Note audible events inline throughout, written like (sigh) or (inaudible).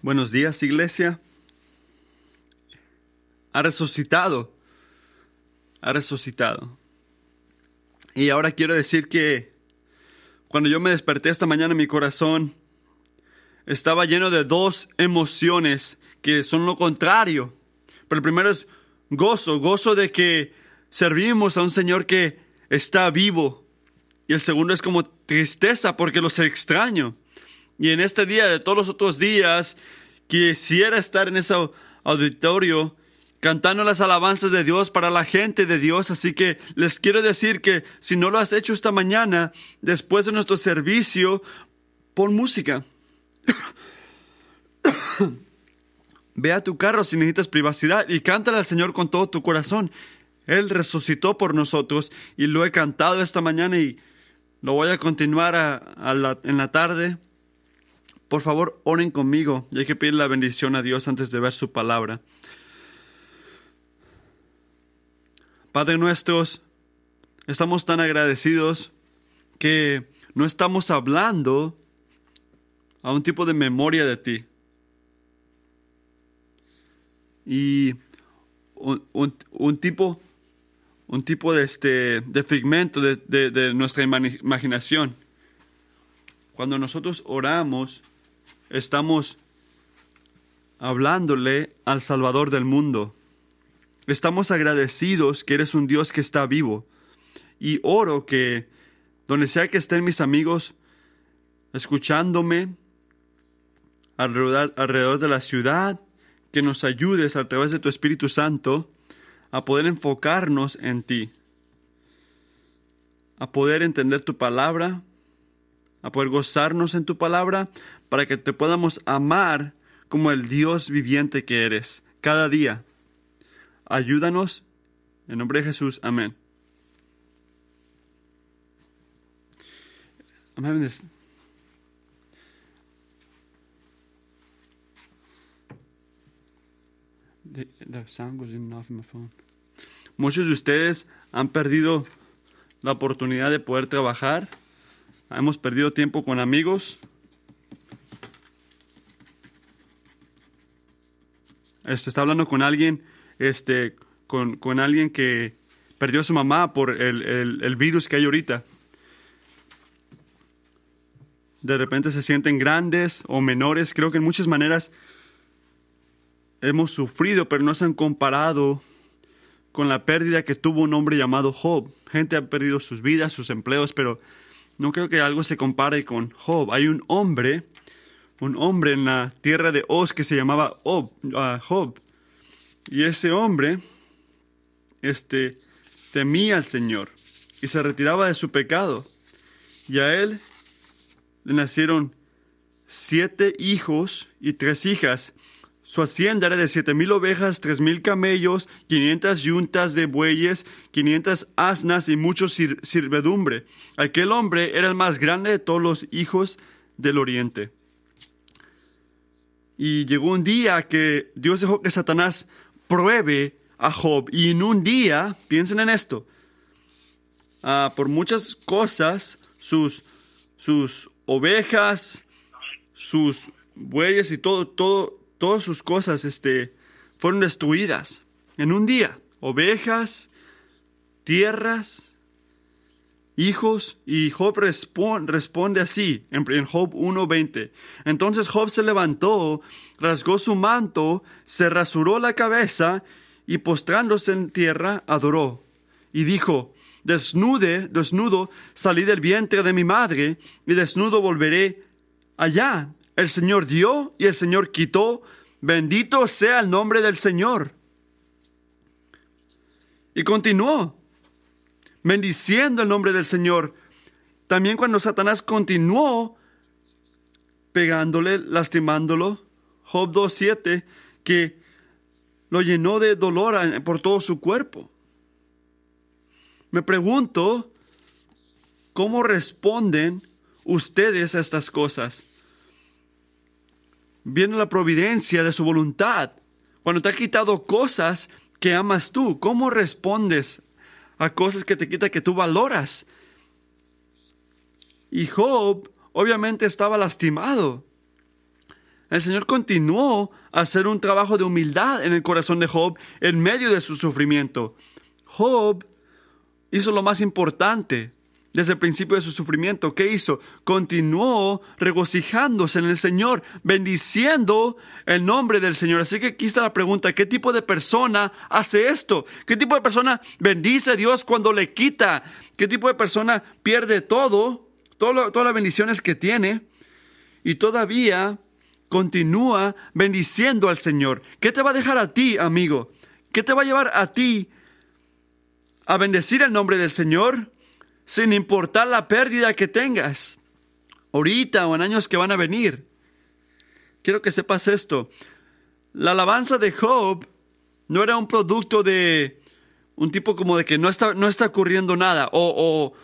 Buenos días, iglesia. Ha resucitado. Ha resucitado. Y ahora quiero decir que cuando yo me desperté esta mañana mi corazón estaba lleno de dos emociones que son lo contrario. Pero el primero es gozo, gozo de que servimos a un Señor que está vivo. Y el segundo es como tristeza porque los extraño. Y en este día, de todos los otros días, quisiera estar en ese auditorio cantando las alabanzas de Dios para la gente de Dios. Así que les quiero decir que si no lo has hecho esta mañana, después de nuestro servicio, pon música. (coughs) Ve a tu carro si necesitas privacidad y cántale al Señor con todo tu corazón. Él resucitó por nosotros y lo he cantado esta mañana y lo voy a continuar en la tarde. Por favor, oren conmigo y hay que pedir la bendición a Dios antes de ver su palabra. Padre nuestros, estamos tan agradecidos que no estamos hablando a un tipo de memoria de ti. Y un, tipo, un tipo de, este, de figmento de, de nuestra imaginación. Cuando nosotros oramos, estamos hablándole al Salvador del mundo. Estamos agradecidos que eres un Dios que está vivo. Y oro que donde sea que estén mis amigos escuchándome alrededor, alrededor de la ciudad, que nos ayudes a través de tu Espíritu Santo a poder enfocarnos en ti, a poder entender tu palabra, a poder gozarnos en tu palabra, para que te podamos amar como el Dios viviente que eres cada día. Ayúdanos. En nombre de Jesús. Amén. Muchos de ustedes han perdido la oportunidad de poder trabajar. Hemos perdido tiempo con amigos. Este, está hablando con alguien, este, con, con alguien que perdió a su mamá por el, el, el virus que hay ahorita. De repente se sienten grandes o menores. Creo que en muchas maneras hemos sufrido, pero no se han comparado con la pérdida que tuvo un hombre llamado Job. Gente ha perdido sus vidas, sus empleos, pero no creo que algo se compare con Job. Hay un hombre un hombre en la tierra de Oz que se llamaba ah, Job. Y ese hombre este, temía al Señor y se retiraba de su pecado. Y a él le nacieron siete hijos y tres hijas. Su hacienda era de siete mil ovejas, tres mil camellos, quinientas yuntas de bueyes, quinientas asnas y mucho sirvedumbre. Aquel hombre era el más grande de todos los hijos del oriente. Y llegó un día que Dios dejó que Satanás pruebe a Job. Y en un día, piensen en esto, ah, por muchas cosas, sus, sus ovejas, sus bueyes y todo, todo, todas sus cosas este, fueron destruidas en un día. Ovejas, tierras, hijos, y Job responde así en Job 1.20. Entonces Job se levantó, rasgó su manto, se rasuró la cabeza y postrándose en tierra adoró. Y dijo, desnude, desnudo salí del vientre de mi madre y desnudo volveré allá. El Señor dio y el Señor quitó. Bendito sea el nombre del Señor. Y continuó bendiciendo el nombre del Señor. También cuando Satanás continuó pegándole, lastimándolo, Job 2.7, que lo llenó de dolor por todo su cuerpo. Me pregunto, ¿cómo responden ustedes a estas cosas? Viene la providencia de su voluntad. Cuando te ha quitado cosas que amas tú, ¿cómo respondes a cosas que te quita que tú valoras. Y Job obviamente estaba lastimado. El Señor continuó a hacer un trabajo de humildad en el corazón de Job en medio de su sufrimiento. Job hizo lo más importante desde el principio de su sufrimiento. ¿Qué hizo? Continuó regocijándose en el Señor, bendiciendo el nombre del Señor. Así que aquí está la pregunta, ¿qué tipo de persona hace esto? ¿Qué tipo de persona bendice a Dios cuando le quita? ¿Qué tipo de persona pierde todo, todas las bendiciones que tiene y todavía continúa bendiciendo al Señor? ¿Qué te va a dejar a ti, amigo? ¿Qué te va a llevar a ti a bendecir el nombre del Señor? Sin importar la pérdida que tengas, ahorita o en años que van a venir. Quiero que sepas esto. La alabanza de Job no era un producto de un tipo como de que no está, no está ocurriendo nada o,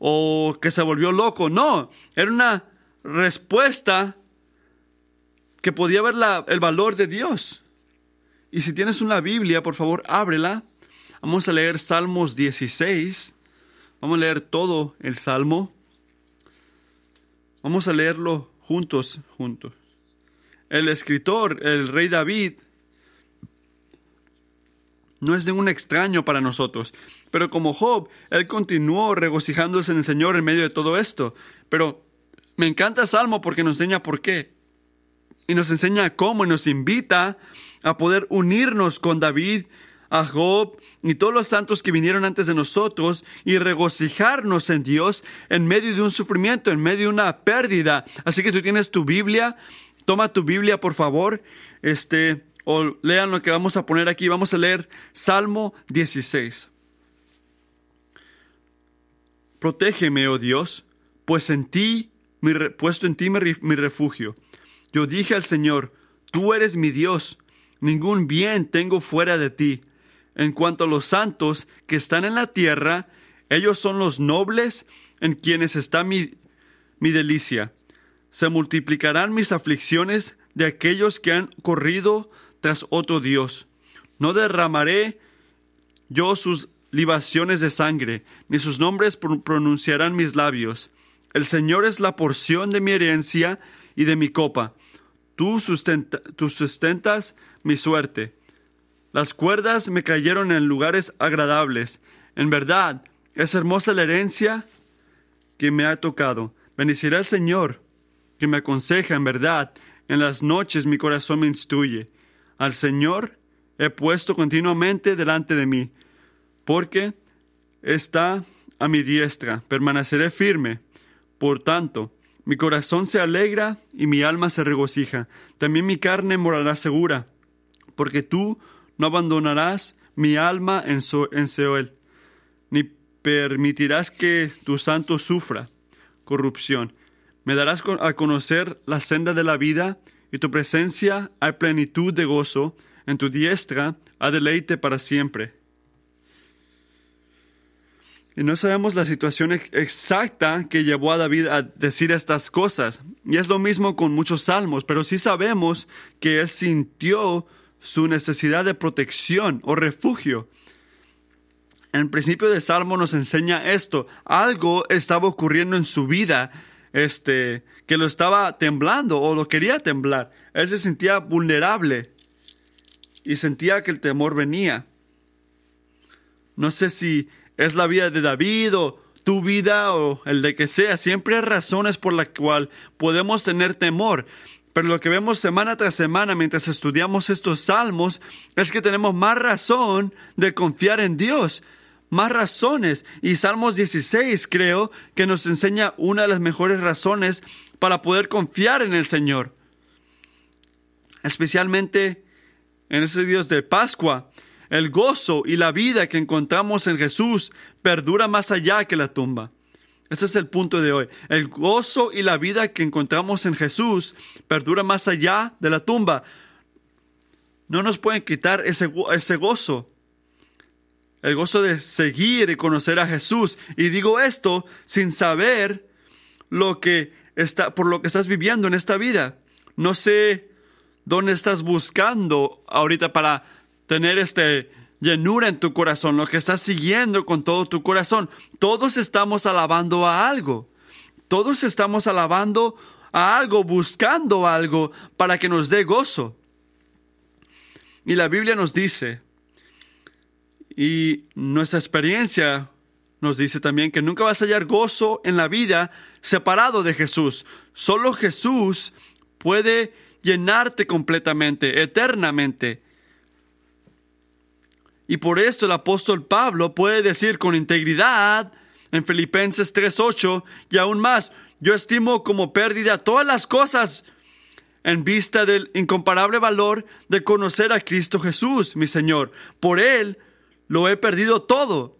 o, o que se volvió loco. No, era una respuesta que podía ver la, el valor de Dios. Y si tienes una Biblia, por favor, ábrela. Vamos a leer Salmos 16. Vamos a leer todo el Salmo. Vamos a leerlo juntos, juntos. El escritor, el rey David, no es ningún extraño para nosotros. Pero como Job, él continuó regocijándose en el Señor en medio de todo esto. Pero me encanta el Salmo porque nos enseña por qué. Y nos enseña cómo y nos invita a poder unirnos con David a Job y todos los santos que vinieron antes de nosotros y regocijarnos en Dios en medio de un sufrimiento, en medio de una pérdida. Así que tú tienes tu Biblia, toma tu Biblia por favor, este, o lean lo que vamos a poner aquí. Vamos a leer Salmo 16. Protégeme, oh Dios, pues en ti, mi, puesto en ti mi refugio. Yo dije al Señor, tú eres mi Dios, ningún bien tengo fuera de ti. En cuanto a los santos que están en la tierra, ellos son los nobles en quienes está mi, mi delicia. Se multiplicarán mis aflicciones de aquellos que han corrido tras otro Dios. No derramaré yo sus libaciones de sangre, ni sus nombres pronunciarán mis labios. El Señor es la porción de mi herencia y de mi copa. Tú, tú sustentas mi suerte. Las cuerdas me cayeron en lugares agradables. En verdad, es hermosa la herencia que me ha tocado. Bendeciré al Señor, que me aconseja en verdad. En las noches mi corazón me instruye. Al Señor he puesto continuamente delante de mí, porque está a mi diestra. Permaneceré firme. Por tanto, mi corazón se alegra y mi alma se regocija. También mi carne morará segura, porque tú no abandonarás mi alma en, Seol, ni permitirás que tu santo sufra corrupción. Me darás a conocer la senda de la vida, y tu presencia hay plenitud de gozo, en tu diestra a deleite para siempre. Y no sabemos la situación exacta que llevó a David a decir estas cosas. Y es lo mismo con muchos salmos, pero sí sabemos que él sintió su necesidad de protección o refugio. En el principio del Salmo nos enseña esto. Algo estaba ocurriendo en su vida, este, que lo estaba temblando o lo quería temblar. Él se sentía vulnerable y sentía que el temor venía. No sé si es la vida de David o tu vida o el de que sea. Siempre hay razones por las cuales podemos tener temor. Pero lo que vemos semana tras semana mientras estudiamos estos salmos es que tenemos más razón de confiar en Dios, más razones. Y Salmos 16 creo que nos enseña una de las mejores razones para poder confiar en el Señor. Especialmente en ese Dios de Pascua. El gozo y la vida que encontramos en Jesús perdura más allá que la tumba. Ese es el punto de hoy. El gozo y la vida que encontramos en Jesús perdura más allá de la tumba. No nos pueden quitar ese, ese gozo. El gozo de seguir y conocer a Jesús. Y digo esto sin saber lo que está, por lo que estás viviendo en esta vida. No sé dónde estás buscando ahorita para tener este llenura en tu corazón, lo que estás siguiendo con todo tu corazón. Todos estamos alabando a algo. Todos estamos alabando a algo, buscando algo para que nos dé gozo. Y la Biblia nos dice, y nuestra experiencia nos dice también que nunca vas a hallar gozo en la vida separado de Jesús. Solo Jesús puede llenarte completamente, eternamente. Y por esto el apóstol Pablo puede decir con integridad en Filipenses 3:8 y aún más, yo estimo como pérdida todas las cosas en vista del incomparable valor de conocer a Cristo Jesús, mi Señor. Por Él lo he perdido todo.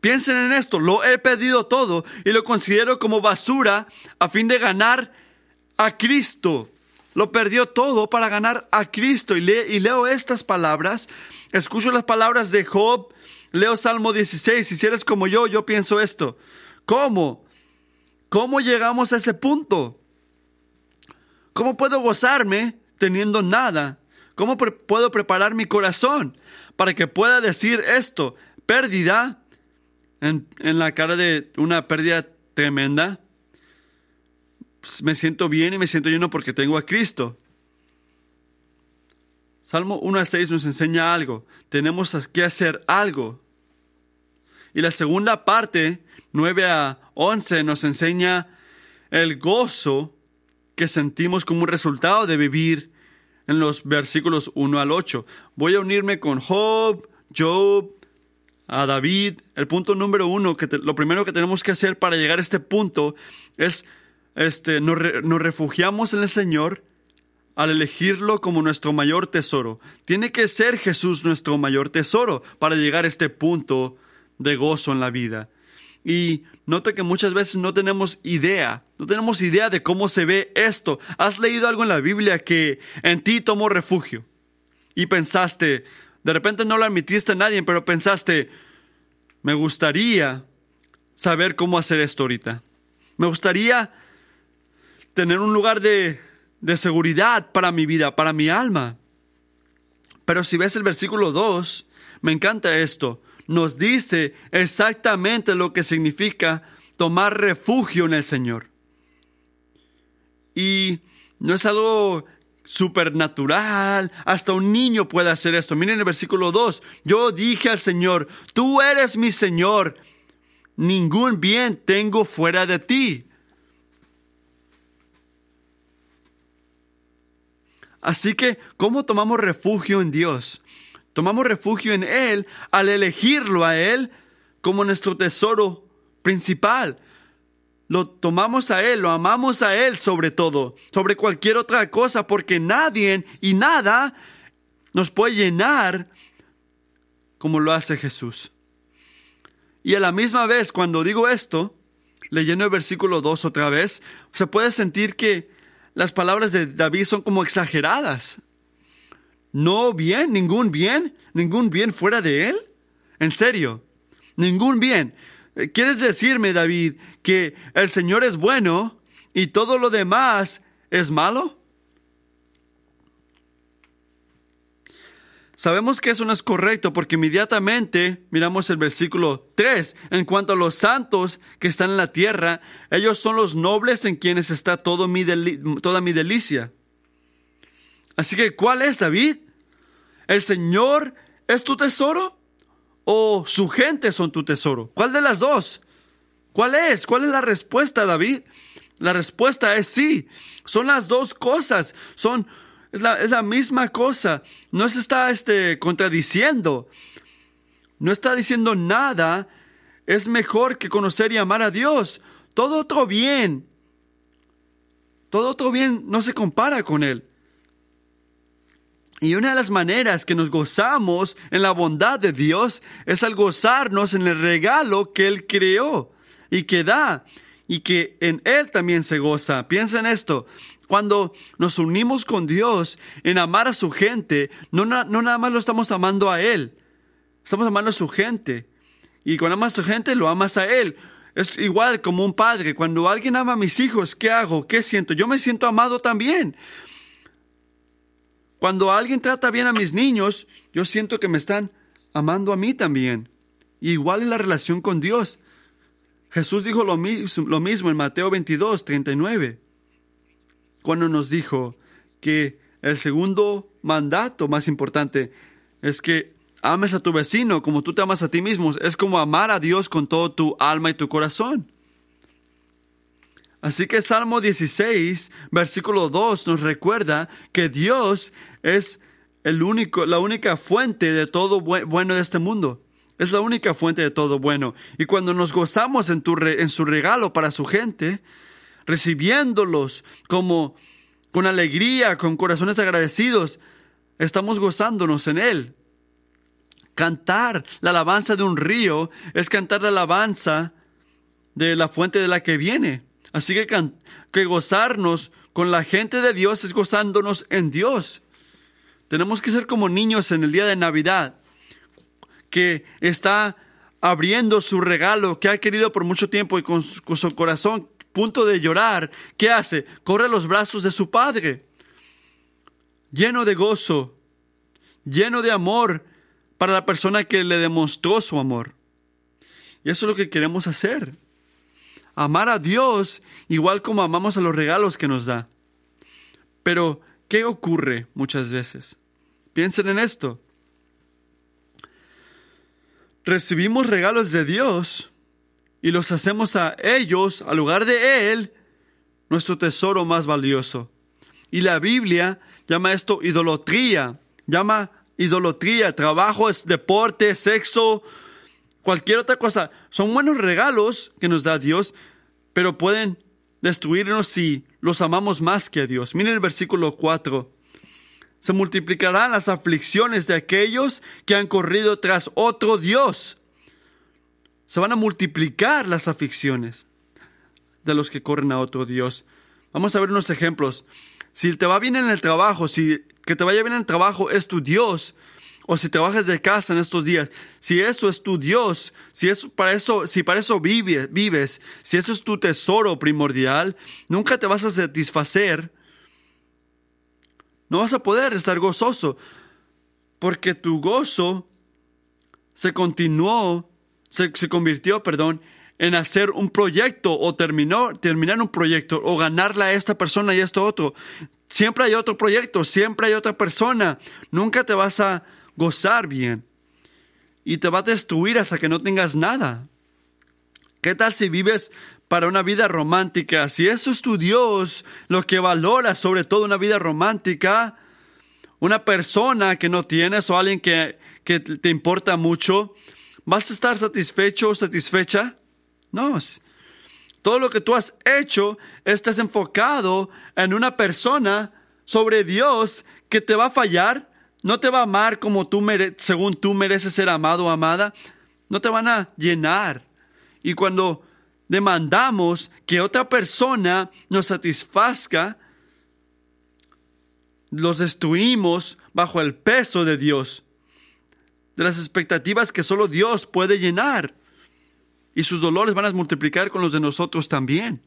Piensen en esto, lo he perdido todo y lo considero como basura a fin de ganar a Cristo. Lo perdió todo para ganar a Cristo. Y, y leo estas palabras, escucho las palabras de Job, leo Salmo 16, y si eres como yo, yo pienso esto. ¿Cómo? ¿Cómo llegamos a ese punto? ¿Cómo puedo gozarme teniendo nada? ¿Cómo puedo preparar mi corazón para que pueda decir esto? Pérdida en, en la cara de una pérdida tremenda. Pues, me siento bien y me siento lleno porque tengo a Cristo. Salmo 1 a 6 nos enseña algo. Tenemos que hacer algo. Y la segunda parte, 9 a 11, nos enseña el gozo que sentimos como resultado de vivir en los versículos 1 al 8. Voy a unirme con Job, Job, a David. El punto número uno, que lo primero que tenemos que hacer para llegar a este punto es, este, nos, nos refugiamos en el Señor al elegirlo como nuestro mayor tesoro. Tiene que ser Jesús nuestro mayor tesoro para llegar a este punto de gozo en la vida. Y note que muchas veces no tenemos idea, no tenemos idea de cómo se ve esto. Has leído algo en la Biblia que en ti tomó refugio y pensaste, de repente no lo admitiste a nadie, pero pensaste, me gustaría saber cómo hacer esto ahorita. Me gustaría tener un lugar de, de seguridad para mi vida, para mi alma. Pero si ves el versículo 2, me encanta esto nos dice exactamente lo que significa tomar refugio en el Señor. Y no es algo supernatural, hasta un niño puede hacer esto. Miren el versículo 2, yo dije al Señor, tú eres mi Señor, ningún bien tengo fuera de ti. Así que, ¿cómo tomamos refugio en Dios? Tomamos refugio en Él al elegirlo a Él como nuestro tesoro principal. Lo tomamos a Él, lo amamos a Él sobre todo, sobre cualquier otra cosa, porque nadie y nada nos puede llenar como lo hace Jesús. Y a la misma vez, cuando digo esto, leyendo el versículo 2 otra vez, se puede sentir que las palabras de David son como exageradas. No bien, ningún bien, ningún bien fuera de él. En serio, ningún bien. Eh, ¿Quieres decirme, David, que el Señor es bueno y todo lo demás es malo? Sabemos que eso no es correcto porque inmediatamente miramos el versículo 3. En cuanto a los santos que están en la tierra, ellos son los nobles en quienes está toda mi delicia. Así que, ¿cuál es, David? ¿El Señor es tu tesoro? ¿O su gente son tu tesoro? ¿Cuál de las dos? ¿Cuál es? ¿Cuál es la respuesta, David? La respuesta es sí. Son las dos cosas. Son, es la, misma cosa. No se está este, contradiciendo. No está diciendo nada. Es mejor que conocer y amar a Dios. Todo otro bien. Todo otro bien no se compara con Él. Y una de las maneras que nos gozamos en la bondad de Dios es al gozarnos en el regalo que Él creó y que da y que en Él también se goza. Piensa en esto. Cuando nos unimos con Dios en amar a su gente, no, no nada más lo estamos amando a Él, estamos amando a su gente. Y cuando amas a su gente, lo amas a Él. Es igual como un padre. Cuando alguien ama a mis hijos, ¿qué hago? ¿Qué siento? Yo me siento amado también. Cuando alguien trata bien a mis niños, yo siento que me están amando a mí también. igual en la relación con Dios. Jesús dijo lo, mismo en Mateo 22, 39. Cuando nos dijo que el segundo mandato más importante es que ames a tu vecino como tú te amas a ti mismo. Es como amar a Dios con todo tu alma y tu corazón. Así que Salmo 16, versículo 2 nos recuerda que Dios es el único, la única fuente de todo bueno de este mundo. Es la única fuente de todo bueno. Y cuando nos gozamos en, tu en su regalo para su gente, recibiéndolos como con alegría, con corazones agradecidos, estamos gozándonos en Él. Cantar la alabanza de un río es cantar la alabanza de la fuente de la que viene. Así que, que gozarnos con la gente de Dios es gozándonos en Dios. Tenemos que ser como niños en el día de Navidad que está abriendo su regalo que ha querido por mucho tiempo y con su, corazón punto de llorar, ¿qué hace? Corre a los brazos de su padre, lleno de gozo, lleno de amor para la persona que le demostró su amor. Y eso es lo que queremos hacer. Amar a Dios igual como amamos a los regalos que nos da. Pero, ¿qué ocurre muchas veces? Piensen en esto recibimos regalos de Dios y los hacemos a ellos, al lugar de Él, nuestro tesoro más valioso. Y la Biblia llama esto idolatría, llama idolatría, trabajo, deporte, sexo, cualquier otra cosa. Son buenos regalos que nos da Dios, pero pueden destruirnos si los amamos más que a Dios. Miren el versículo 4 se multiplicarán las aflicciones de aquellos que han corrido tras otro Dios. Se van a multiplicar las aflicciones de los que corren a otro Dios. Vamos a ver unos ejemplos. Si te va bien en el trabajo, si que te vaya bien en el trabajo es tu Dios, o si trabajas de casa en estos días, si eso es tu Dios, si eso para eso, si para eso vives, vives, si eso es tu tesoro primordial, nunca te vas a satisfacer no vas a poder estar gozoso porque tu gozo se continuó, se, convirtió, perdón, en hacer un proyecto o terminó, terminar un proyecto o ganarle a esta persona y a esto otro. Siempre hay otro proyecto, siempre hay otra persona. Nunca te vas a gozar bien y te va a destruir hasta que no tengas nada. ¿Qué tal si vives para una vida romántica, si eso es tu Dios, lo que valora sobre todo una vida romántica, una persona que no tienes o alguien que, que te importa mucho, ¿vas a estar satisfecho o satisfecha? No. Todo lo que tú has hecho, estás enfocado en una persona sobre Dios que te va a fallar, no te va a amar como tú según tú mereces ser amado o amada, no te van a llenar. Y cuando demandamos que otra persona nos satisfazca, los destruimos bajo el peso de Dios, de las expectativas que solo Dios puede llenar. Y sus dolores van a multiplicar con los de nosotros también.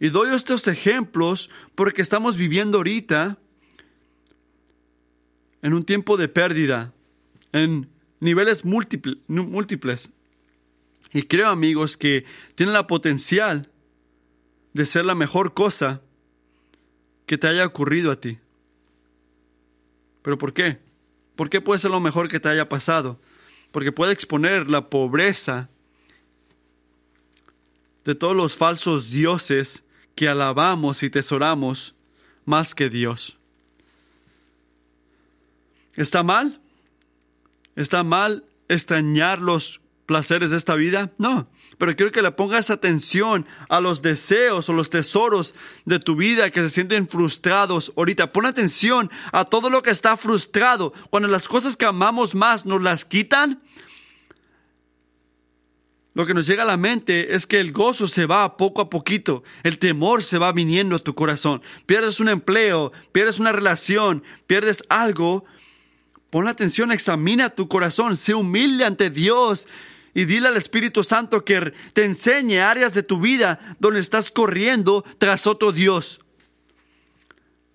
Y doy estos ejemplos porque estamos viviendo ahorita en un tiempo de pérdida, en niveles múltiples. Y creo, amigos, que tiene la potencial de ser la mejor cosa que te haya ocurrido a ti. ¿Pero por qué? ¿Por qué puede ser lo mejor que te haya pasado? Porque puede exponer la pobreza de todos los falsos dioses que alabamos y tesoramos más que Dios. ¿Está mal? ¿Está mal extrañar los placeres de esta vida? No, pero quiero que le pongas atención a los deseos o los tesoros de tu vida que se sienten frustrados ahorita. Pon atención a todo lo que está frustrado. Cuando las cosas que amamos más nos las quitan, lo que nos llega a la mente es que el gozo se va poco a poquito, el temor se va viniendo a tu corazón. Pierdes un empleo, pierdes una relación, pierdes algo. Pon atención, examina tu corazón, sé humilde ante Dios y dile al Espíritu Santo que te enseñe áreas de tu vida donde estás corriendo tras otro Dios.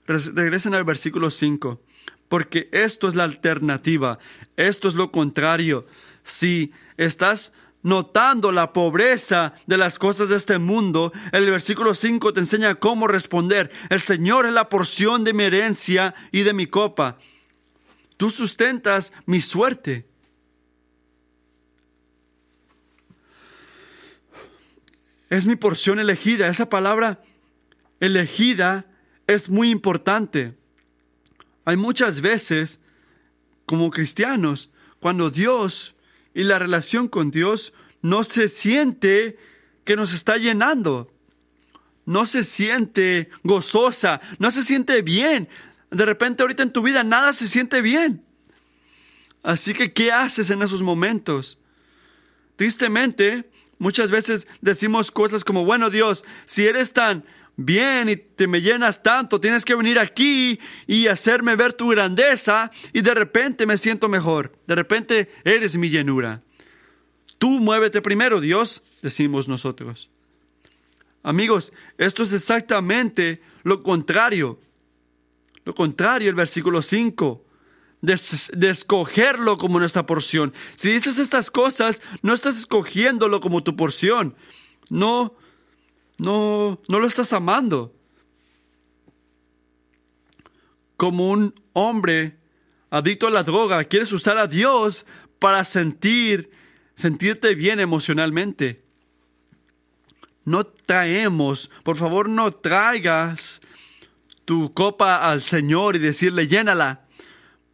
Regresen al versículo 5, porque esto es la alternativa, esto es lo contrario. Si estás notando la pobreza de las cosas de este mundo, el versículo 5 te enseña cómo responder. El Señor es la porción de mi herencia y de mi copa. Tú sustentas mi suerte. Es mi porción elegida. Esa palabra elegida es muy importante. Hay muchas veces, como cristianos, cuando Dios y la relación con Dios no se siente que nos está llenando, no se siente gozosa, no se siente bien. De repente ahorita en tu vida nada se siente bien. Así que, ¿qué haces en esos momentos? Tristemente, muchas veces decimos cosas como, bueno Dios, si eres tan bien y te me llenas tanto, tienes que venir aquí y hacerme ver tu grandeza y de repente me siento mejor. De repente eres mi llenura. Tú muévete primero, Dios, decimos nosotros. Amigos, esto es exactamente lo contrario. Lo contrario, el versículo 5. De, escogerlo como nuestra porción. Si dices estas cosas, no estás escogiéndolo como tu porción. No, no, no lo estás amando. Como un hombre adicto a la droga, quieres usar a Dios para sentir, sentirte bien emocionalmente. No traemos, por favor, no traigas tu copa al Señor y decirle llénala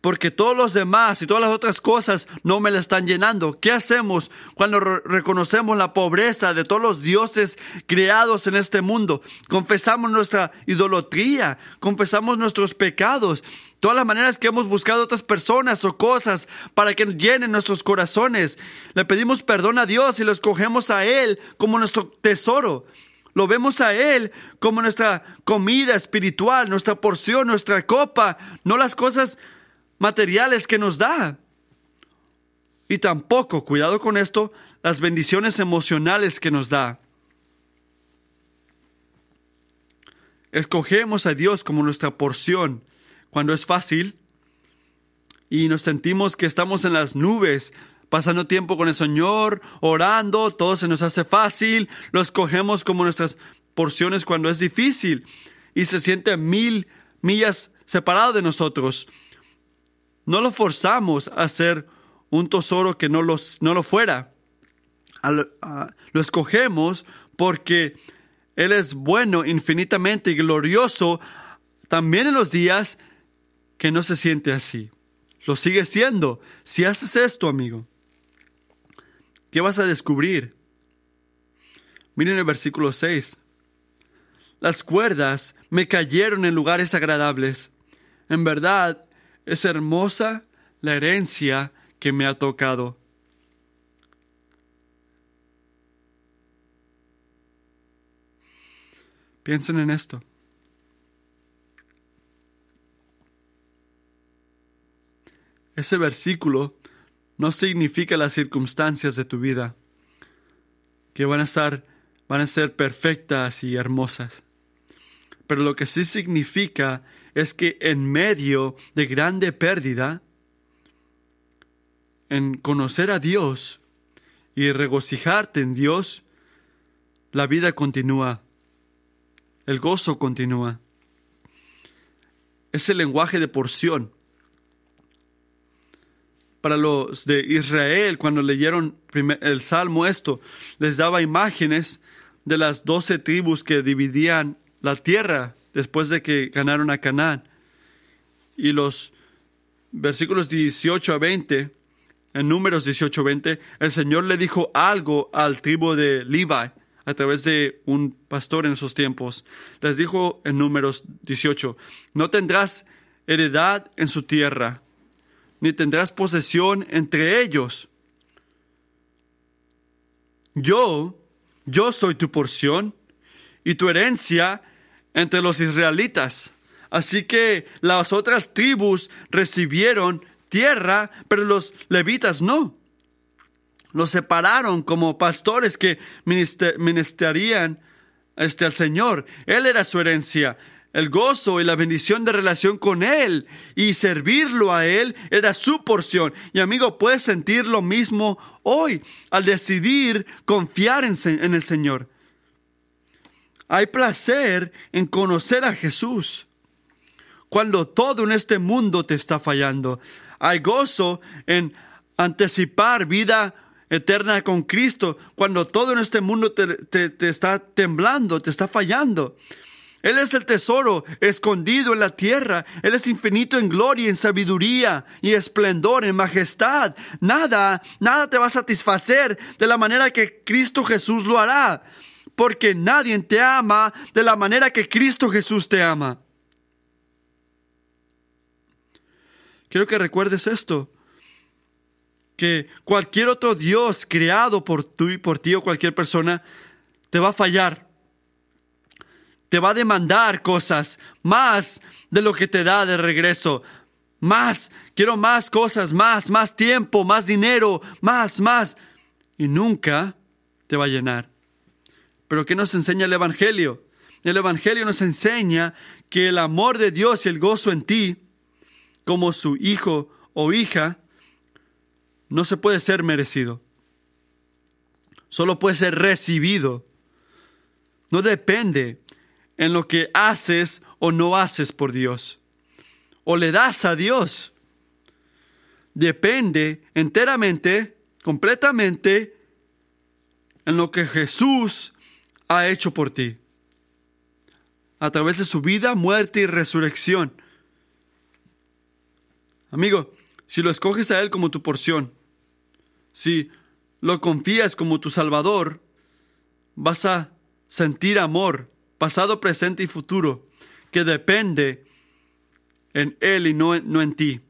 porque todos los demás y todas las otras cosas no me la están llenando. ¿Qué hacemos cuando reconocemos la pobreza de todos los dioses creados en este mundo? Confesamos nuestra idolatría, confesamos nuestros pecados, todas las maneras que hemos buscado otras personas o cosas para que llenen nuestros corazones. Le pedimos perdón a Dios y lo escogemos a Él como nuestro tesoro. Lo vemos a Él como nuestra comida espiritual, nuestra porción, nuestra copa, no las cosas materiales que nos da. Y tampoco, cuidado con esto, las bendiciones emocionales que nos da. Escogemos a Dios como nuestra porción cuando es fácil y nos sentimos que estamos en las nubes, pasando tiempo con el Señor, orando, todo se nos hace fácil, lo escogemos como nuestras porciones cuando es difícil y se siente mil millas separado de nosotros. No lo forzamos a ser un tesoro que no, los, no lo fuera. lo escogemos porque Él es bueno, infinitamente y glorioso, también en los días que no se siente así. Lo sigue siendo. Si haces esto, amigo, ¿qué vas a descubrir? Miren el versículo 6. Las cuerdas me cayeron en lugares agradables. En verdad, es hermosa la herencia que me ha tocado. Piensen en esto. Ese versículo no significa las circunstancias de tu vida, que van a estar, van a ser perfectas y hermosas. Pero lo que sí significa es que en medio de grande pérdida, en conocer a Dios y regocijarte en Dios, la vida continúa, el gozo continúa. Es el lenguaje de porción. Para los de Israel, cuando leyeron el salmo esto, les daba imágenes de las doce tribus que dividían la tierra después de que ganaron a Canaán. Y los versículos 18 a 20, en números 18 a 20, el Señor le dijo algo al tribu de Levi a través de un pastor en esos tiempos. Les dijo en números 18, no tendrás heredad en su tierra, ni tendrás posesión entre ellos. Yo, yo soy tu porción, y tu herencia entre los israelitas. Así que las otras tribus recibieron tierra, pero los levitas no. Los separaron como pastores que ministerarían este, al Señor. Él era su herencia. el gozo y la bendición de relación con Él y servirlo a Él era su porción. Y amigo, puedes sentir lo mismo hoy al decidir confiar en el Señor. Hay placer en conocer a Jesús cuando todo en este mundo te está fallando. Hay gozo en anticipar vida eterna con Cristo cuando todo en este mundo te, te está temblando, te está fallando. Él es el tesoro escondido en la tierra. Él es infinito en gloria, en sabiduría y esplendor, en majestad. Nada, nada te va a satisfacer de la manera que Cristo Jesús lo hará. Porque nadie te ama de la manera que Cristo Jesús te ama. Quiero que recuerdes esto. Que cualquier otro Dios creado por tú y por ti o cualquier persona te va a fallar te va a demandar cosas, más de lo que te da de regreso. Más, quiero más cosas, más, más tiempo, más dinero, más, más. Y nunca te va a llenar. Pero ¿qué nos enseña el Evangelio? El Evangelio nos enseña que el amor de Dios y el gozo en ti, como su hijo o hija, no se puede ser merecido. Solo puede ser recibido. No depende en lo que haces o no haces por Dios. O le das a Dios. Depende enteramente, completamente, en lo que Jesús ha hecho por ti. A través de su vida, muerte y resurrección. Amigo, si lo escoges a Él como tu porción, si lo confías como tu Salvador, vas a sentir amor pasado, presente y futuro, que depende en Él y no, no en ti.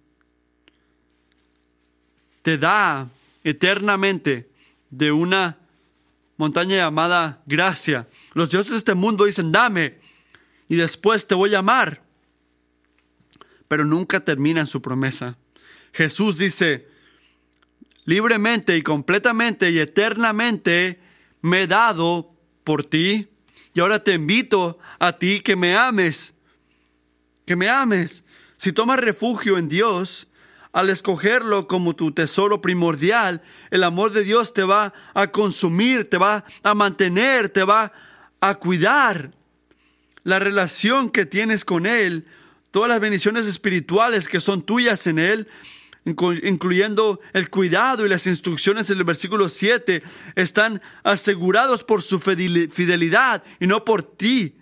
Te da eternamente de una montaña llamada gracia. Los dioses de este mundo dicen, dame, y después te voy a amar. Pero nunca terminan su promesa. Jesús dice, libremente y completamente y eternamente me he dado por ti y ahora te invito a ti que me ames, que me ames. Si tomas refugio en Dios, al escogerlo como tu tesoro primordial, el amor de Dios te va a consumir, te va a mantener, te va a cuidar. La relación que tienes con Él, todas las bendiciones espirituales que son tuyas en Él, incluyendo el cuidado y las instrucciones en el versículo 7, están asegurados por su fidelidad y no por ti.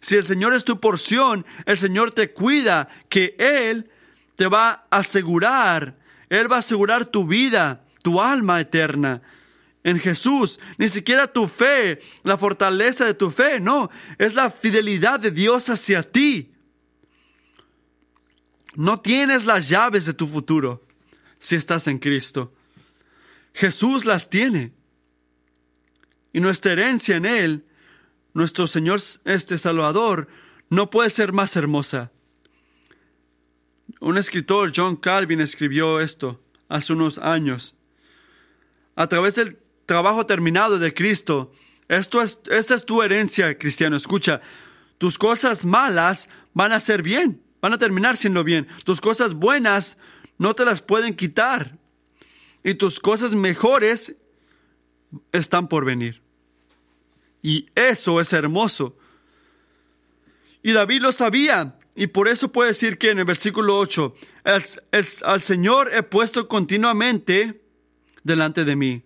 Si el Señor es tu porción, el Señor te cuida, que Él te va a asegurar, Él va a asegurar tu vida, tu alma eterna. En Jesús, ni siquiera tu fe, la fortaleza de tu fe, no, es la fidelidad de Dios hacia ti. No tienes las llaves de tu futuro si estás en Cristo. Jesús las tiene. Y nuestra herencia en Él, nuestro Señor este Salvador, no puede ser más hermosa. Un escritor, John Calvin, escribió esto hace unos años. A través del trabajo terminado de Cristo, esto es, esta es tu herencia, cristiano. Escucha, tus cosas malas van a ser bien van a terminar siendo bien. Tus cosas buenas no te las pueden quitar. Y tus cosas mejores están por venir. Y eso es hermoso. Y David lo sabía. Y por eso puede decir que en el versículo 8, al Señor he puesto continuamente delante de mí,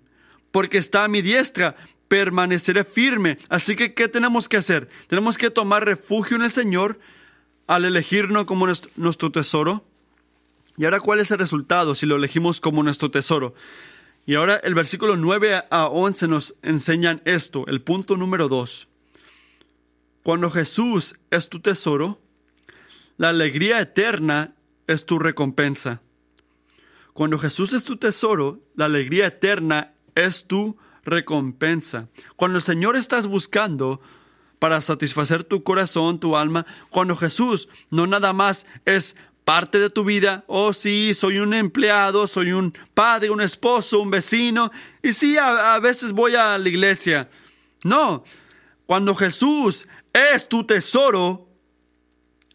porque está a mi diestra, permaneceré firme. Así que, ¿qué tenemos que hacer? Tenemos que tomar refugio en el Señor, al elegirnos como nuestro tesoro? ¿Y ahora cuál es el resultado si lo elegimos como nuestro tesoro? Y ahora el versículo 9 a 11 nos enseñan esto, el punto número 2. Cuando Jesús es tu tesoro, la alegría eterna es tu recompensa. Cuando Jesús es tu tesoro, la alegría eterna es tu recompensa. Cuando el Señor estás buscando, para satisfacer tu corazón, tu alma, cuando Jesús no nada más es parte de tu vida. Oh, sí, soy un empleado, soy un padre, un esposo, un vecino. Y sí, a, veces voy a la iglesia. No, cuando Jesús es tu tesoro,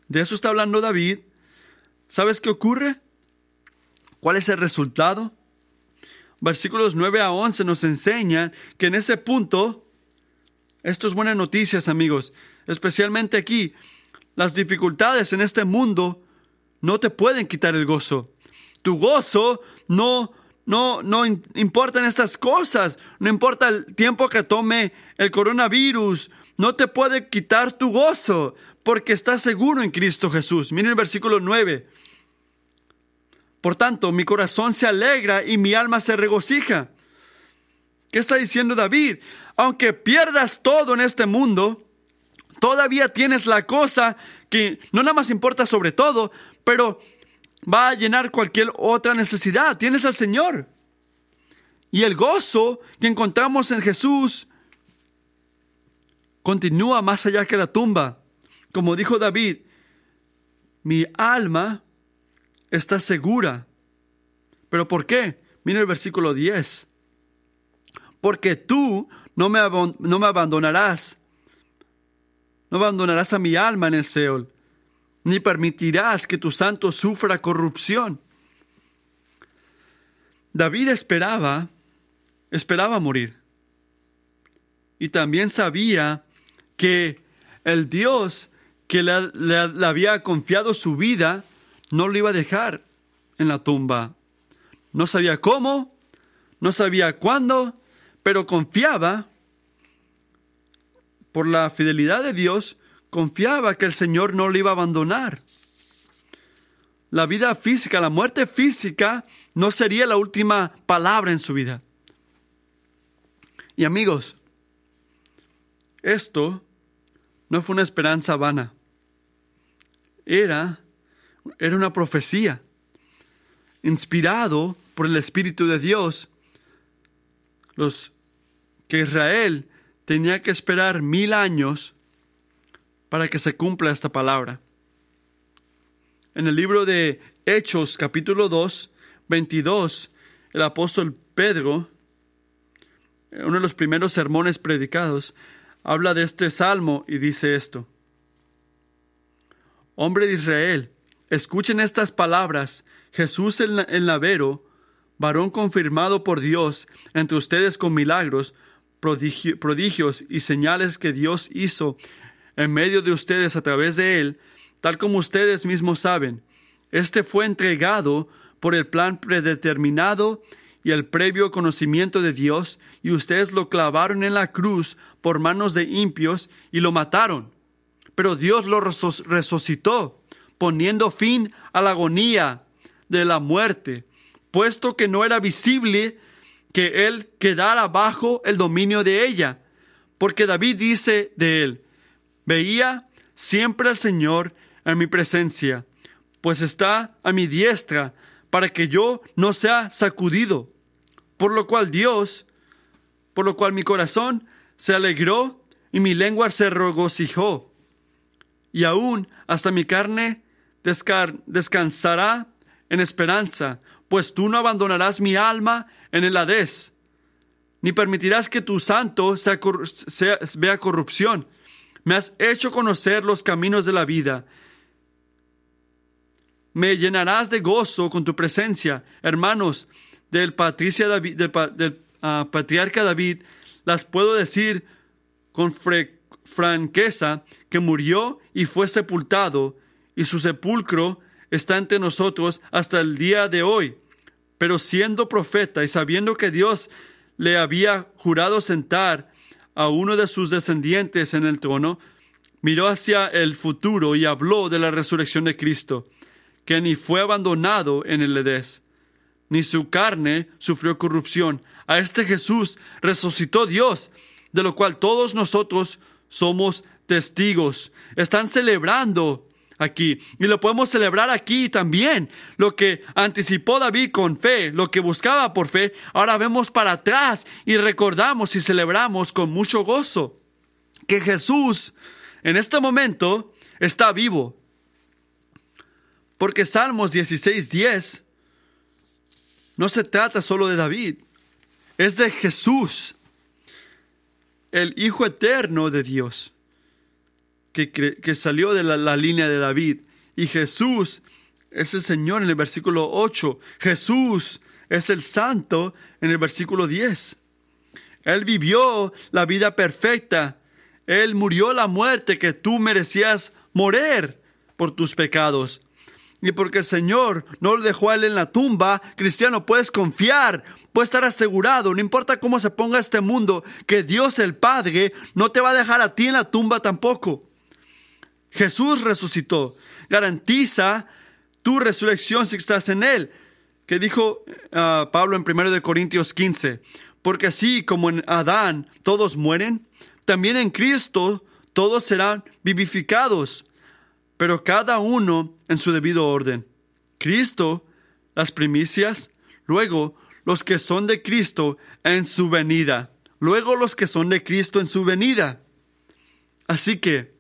De eso está hablando David. ¿Sabes qué ocurre? ¿Cuál es el resultado? Versículos 9 a 11 nos enseñan que en ese punto, esto es buenas noticias amigos, especialmente aquí, las dificultades en este mundo no te pueden quitar el gozo. Tu gozo no, no, no importan estas cosas, no importa el tiempo que tome el coronavirus, no te puede quitar tu gozo, porque estás seguro en Cristo Jesús. Miren el versículo 9. Por tanto, mi corazón se alegra y mi alma se regocija. ¿Qué está diciendo David? Aunque pierdas todo en este mundo, todavía tienes la cosa que no nada más importa sobre todo, pero va a llenar cualquier otra necesidad. Tienes al Señor. Y el gozo que encontramos en Jesús continúa más allá que la tumba. Como dijo David, mi alma está segura. ¿Pero por qué? Mira el versículo 10. Porque tú no me, no me abandonarás. No abandonarás a mi alma en el Seol, ni permitirás que tu santo sufra corrupción. David esperaba, esperaba morir. Y también sabía que el Dios que le, había confiado su vida no lo iba a dejar en la tumba. No sabía cómo, no sabía cuándo, pero confiaba, por la fidelidad de Dios, confiaba que el Señor no lo iba a abandonar. La vida física, la muerte física, no sería la última palabra en su vida. Y amigos, esto no fue una esperanza vana. Era era una profecía. Inspirado por el Espíritu de Dios, los que Israel tenía que esperar mil años para que se cumpla esta palabra. En el libro de Hechos capítulo 2, 22, el apóstol Pedro, uno de los primeros sermones predicados, habla de este salmo y dice esto. Hombre de Israel, Escuchen estas palabras. Jesús el, Navero, varón confirmado por Dios entre ustedes con milagros, prodigios y señales que Dios hizo en medio de ustedes a través de él, tal como ustedes mismos saben. Este fue entregado por el plan predeterminado y el previo conocimiento de Dios, y ustedes lo clavaron en la cruz por manos de impios y lo mataron. Pero Dios lo resucitó poniendo fin a la agonía de la muerte, puesto que no era visible que él quedara bajo el dominio de ella. Porque David dice de él, veía siempre al Señor en mi presencia, pues está a mi diestra para que yo no sea sacudido. Por lo cual Dios, por lo cual mi corazón se alegró y mi lengua se regocijó. Y aún hasta mi carne descansará en esperanza, pues tú no abandonarás mi alma en el Hades, ni permitirás que tu santo vea corrupción. Me has hecho conocer los caminos de la vida. Me llenarás de gozo con tu presencia, hermanos del, del, ah, patriarca David. Las puedo decir con franqueza que murió y fue sepultado y su sepulcro está entre nosotros hasta el día de hoy. Pero siendo profeta y sabiendo que Dios le había jurado sentar a uno de sus descendientes en el trono, miró hacia el futuro y habló de la resurrección de Cristo, que ni fue abandonado en el Edés, ni su carne sufrió corrupción. A este Jesús resucitó Dios, de lo cual todos nosotros somos testigos. Están celebrando aquí. Y lo podemos celebrar aquí también. Lo que anticipó David con fe, lo que buscaba por fe, ahora vemos para atrás y recordamos y celebramos con mucho gozo que Jesús en este momento está vivo. Porque Salmos 16:10 no se trata solo de David, es de Jesús, el Hijo eterno de Dios que, que salió de la, la línea de David. Y Jesús es el Señor en el versículo 8. Jesús es el santo en el versículo 10. Él vivió la vida perfecta. Él murió la muerte que tú merecías morir por tus pecados. Y porque el Señor no lo dejó a él en la tumba, cristiano, puedes confiar, puedes estar asegurado, no importa cómo se ponga este mundo, que Dios el Padre no te va a dejar a ti en la tumba tampoco. Jesús resucitó, garantiza tu resurrección si estás en Él. Que dijo uh, Pablo en 1 Corintios 15, porque así como en Adán todos mueren, también en Cristo todos serán vivificados, pero cada uno en su debido orden. Cristo, las primicias, luego los que son de Cristo en su venida, luego los que son de Cristo en su venida. Así que,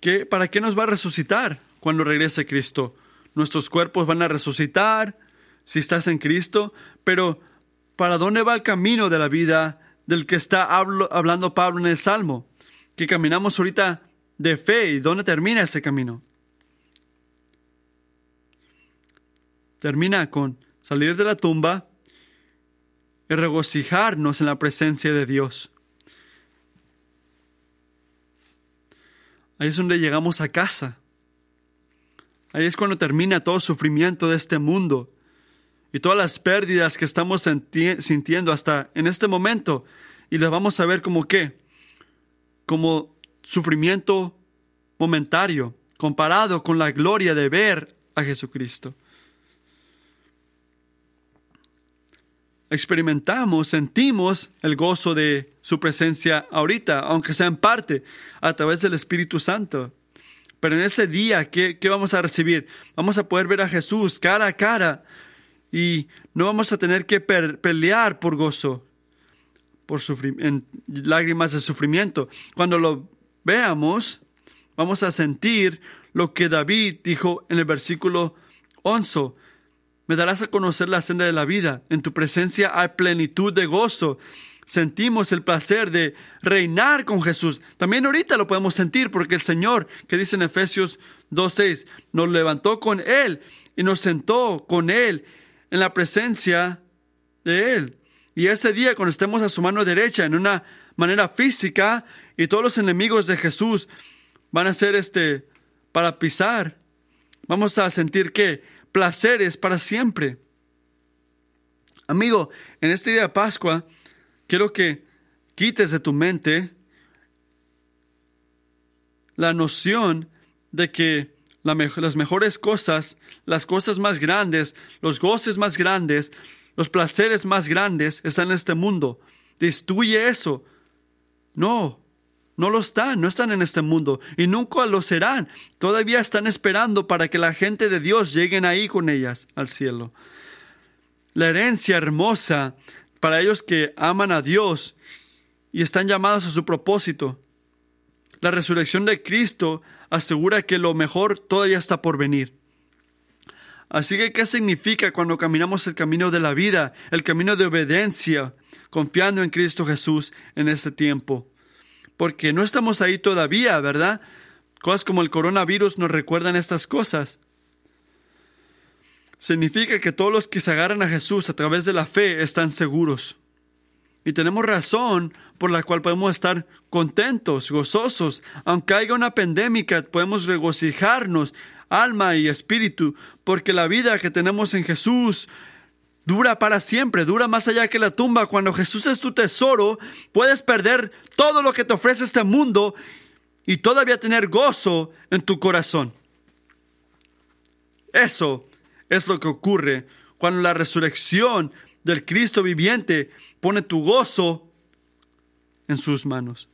¿qué, ¿para qué nos va a resucitar cuando regrese Cristo? Nuestros cuerpos van a resucitar si estás en Cristo, pero ¿para dónde va el camino de la vida del que está hablando Pablo en el Salmo? Que caminamos ahorita de fe y dónde termina ese camino. Termina con salir de la tumba y regocijarnos en la presencia de Dios. Ahí es donde llegamos a casa. Ahí es cuando termina todo sufrimiento de este mundo y todas las pérdidas que estamos sintiendo hasta en este momento. Y las vamos a ver como qué? Como sufrimiento momentario comparado con la gloria de ver a Jesucristo. Experimentamos, sentimos el gozo de su presencia ahorita, aunque sea en parte, a través del Espíritu Santo. Pero en ese día, ¿qué, vamos a recibir? Vamos a poder ver a Jesús cara a cara y no vamos a tener que pelear por gozo, por en lágrimas de sufrimiento. Cuando lo veamos, vamos a sentir lo que David dijo en el versículo 11. Me darás a conocer la senda de la vida. En tu presencia hay plenitud de gozo. Sentimos el placer de reinar con Jesús. También ahorita lo podemos sentir porque el Señor, que dice en Efesios 2.6, nos levantó con Él y nos sentó con Él en la presencia de Él. Y ese día, cuando estemos a su mano derecha en una manera física, y todos los enemigos de Jesús van a ser este para pisar. Vamos a sentir que placeres para siempre. Amigo, en este día de Pascua, quiero que quites de tu mente la noción de que las mejores cosas, las cosas más grandes, los goces más grandes, los placeres más grandes están en este mundo. Destruye eso. No, no lo están, no están en este mundo y nunca lo serán. Todavía están esperando para que la gente de Dios lleguen ahí con ellas al cielo. La herencia hermosa para ellos que aman a Dios y están llamados a su propósito. La resurrección de Cristo asegura que lo mejor todavía está por venir. Así que, ¿qué significa cuando caminamos el camino de la vida, el camino de obediencia, confiando en Cristo Jesús en este tiempo? porque no estamos ahí todavía, ¿verdad? Cosas como el coronavirus nos recuerdan estas cosas. Significa que todos los que se agarran a Jesús a través de la fe están seguros. Y tenemos razón por la cual podemos estar contentos, gozosos. Aunque haya una pandemia, podemos regocijarnos, alma y espíritu, porque la vida que tenemos en Jesús dura para siempre, dura más allá que la tumba. Cuando Jesús es tu tesoro, puedes perder todo lo que te ofrece este mundo y todavía tener gozo en tu corazón. Eso es lo que ocurre cuando la resurrección del Cristo viviente pone tu gozo en sus manos.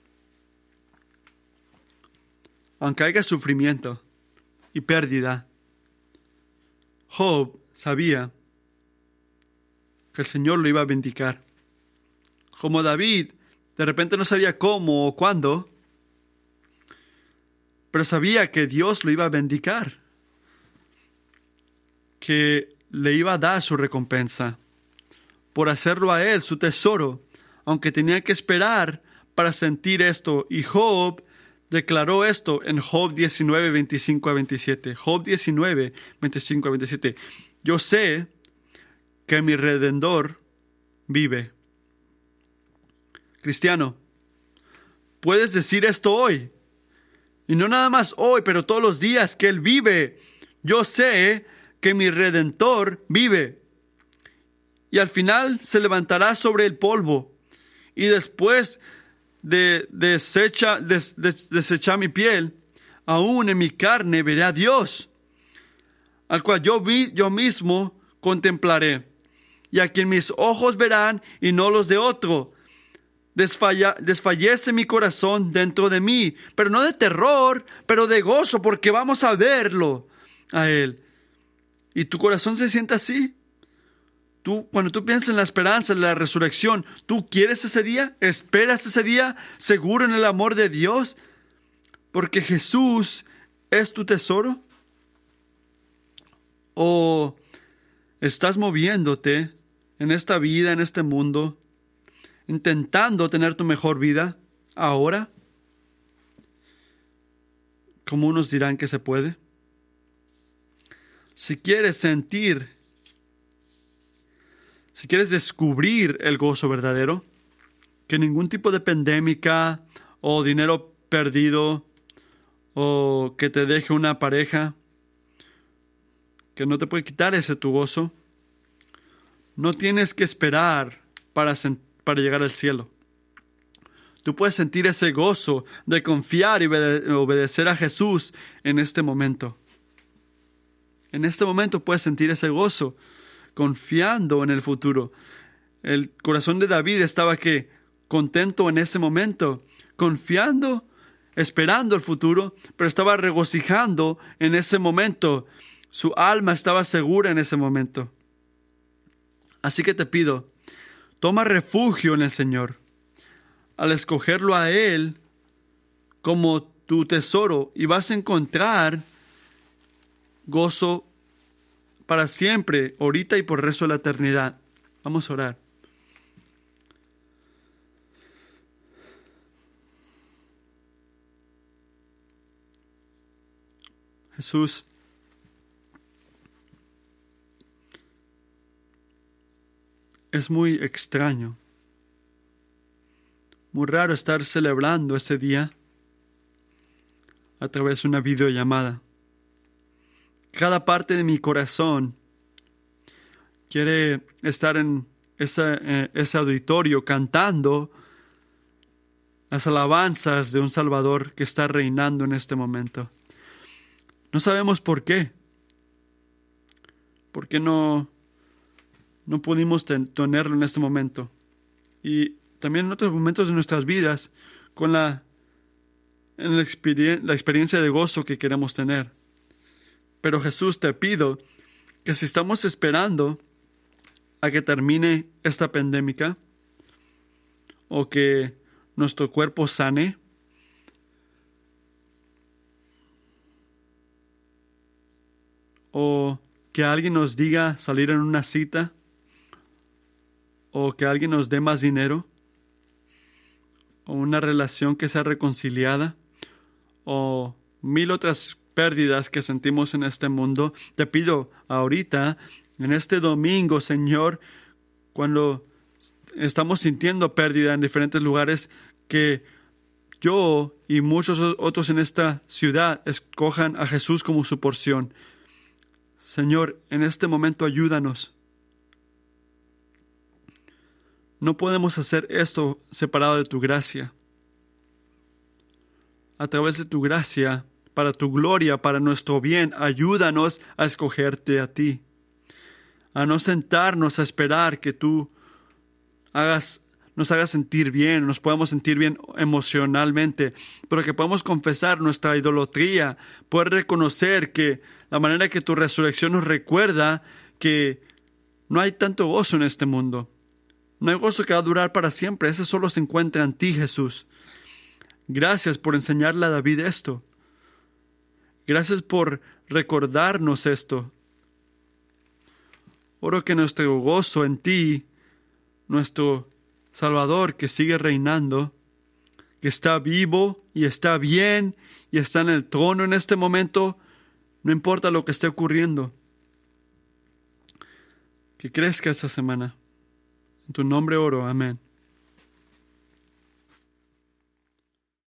Aunque haya sufrimiento y pérdida, Job sabía que el Señor lo iba a vindicar. Como David, de repente no sabía cómo o cuándo, pero sabía que Dios lo iba a vindicar, que le iba a dar su recompensa por hacerlo a él su tesoro, aunque tenía que esperar para para sentir esto. Y Job declaró esto en Job 19, 25 a 27. Job 19, 25 a 27. Yo sé que mi redentor vive. Cristiano, puedes decir esto hoy. Y no nada más hoy, pero todos los días que Él vive. Yo sé que mi redentor vive. Y al final se levantará sobre el polvo. Y después de desecha, desechar mi piel, aún en mi carne veré a Dios, al cual yo, vi, yo mismo contemplaré, y a quien mis ojos verán y no los de otro. Desfallece mi corazón dentro de mí, pero no de terror, pero de gozo, porque vamos a verlo a Él. ¿Y tu corazón se siente así? Tú, cuando tú piensas en la esperanza, en la resurrección, ¿tú quieres ese día? ¿Esperas ese día seguro en el amor de Dios? Porque Jesús es tu tesoro. ¿O estás moviéndote en esta vida, en este mundo, intentando tener tu mejor vida ahora? ¿Cómo unos dirán que se puede? Si quieres sentir si quieres descubrir el gozo verdadero, que ningún tipo de pandémica o dinero perdido o que te deje una pareja, que no te puede quitar ese tu gozo, no tienes que esperar para, para llegar al cielo. Tú puedes sentir ese gozo de confiar y obedecer a Jesús en este momento. En este momento puedes sentir ese gozo confiando en el futuro. El corazón de David estaba que contento en ese momento, confiando, esperando el futuro, pero estaba regocijando en ese momento. Su alma estaba segura en ese momento. Así que te pido, toma refugio en el Señor. Al escogerlo a Él como tu tesoro y vas a encontrar gozo para siempre, ahorita y por el resto de la eternidad. Vamos a orar. Jesús, es muy extraño, muy raro estar celebrando ese día a través de una videollamada cada parte de mi corazón quiere estar en ese, ese auditorio cantando las alabanzas de un Salvador que está reinando en este momento. No sabemos por qué. ¿Por qué no, no pudimos tenerlo en este momento? Y también en otros momentos de nuestras vidas, con la, en la experiencia de gozo que queremos tener. Pero Jesús, te pido que si estamos esperando a que termine esta pandemia o que nuestro cuerpo sane, o que alguien nos diga salir en una cita, o que alguien nos dé más dinero, o una relación que sea reconciliada, o mil otras pérdidas que sentimos en este mundo. Te pido ahorita, en este domingo, Señor, cuando estamos sintiendo pérdida en diferentes lugares, que yo y muchos otros en esta ciudad escojan a Jesús como su porción. Señor, en este momento ayúdanos. No podemos hacer esto separado de tu gracia. A través de tu gracia para tu gloria, para nuestro bien. Ayúdanos a escogerte a ti, a no sentarnos a esperar que tú hagas nos hagas sentir bien, nos podamos sentir bien emocionalmente, pero que podamos confesar nuestra idolatría, poder reconocer que la manera que tu resurrección nos recuerda que no hay tanto gozo en este mundo. No hay gozo que va a durar para siempre, ese solo se encuentra en ti, Jesús. Gracias por enseñarle a David esto. Gracias por recordarnos esto. Oro que nuestro gozo en ti, nuestro Salvador que sigue reinando, que está vivo y está bien y está en el trono en este momento, no importa lo que esté ocurriendo. Que crezca esta semana. En tu nombre oro, amén.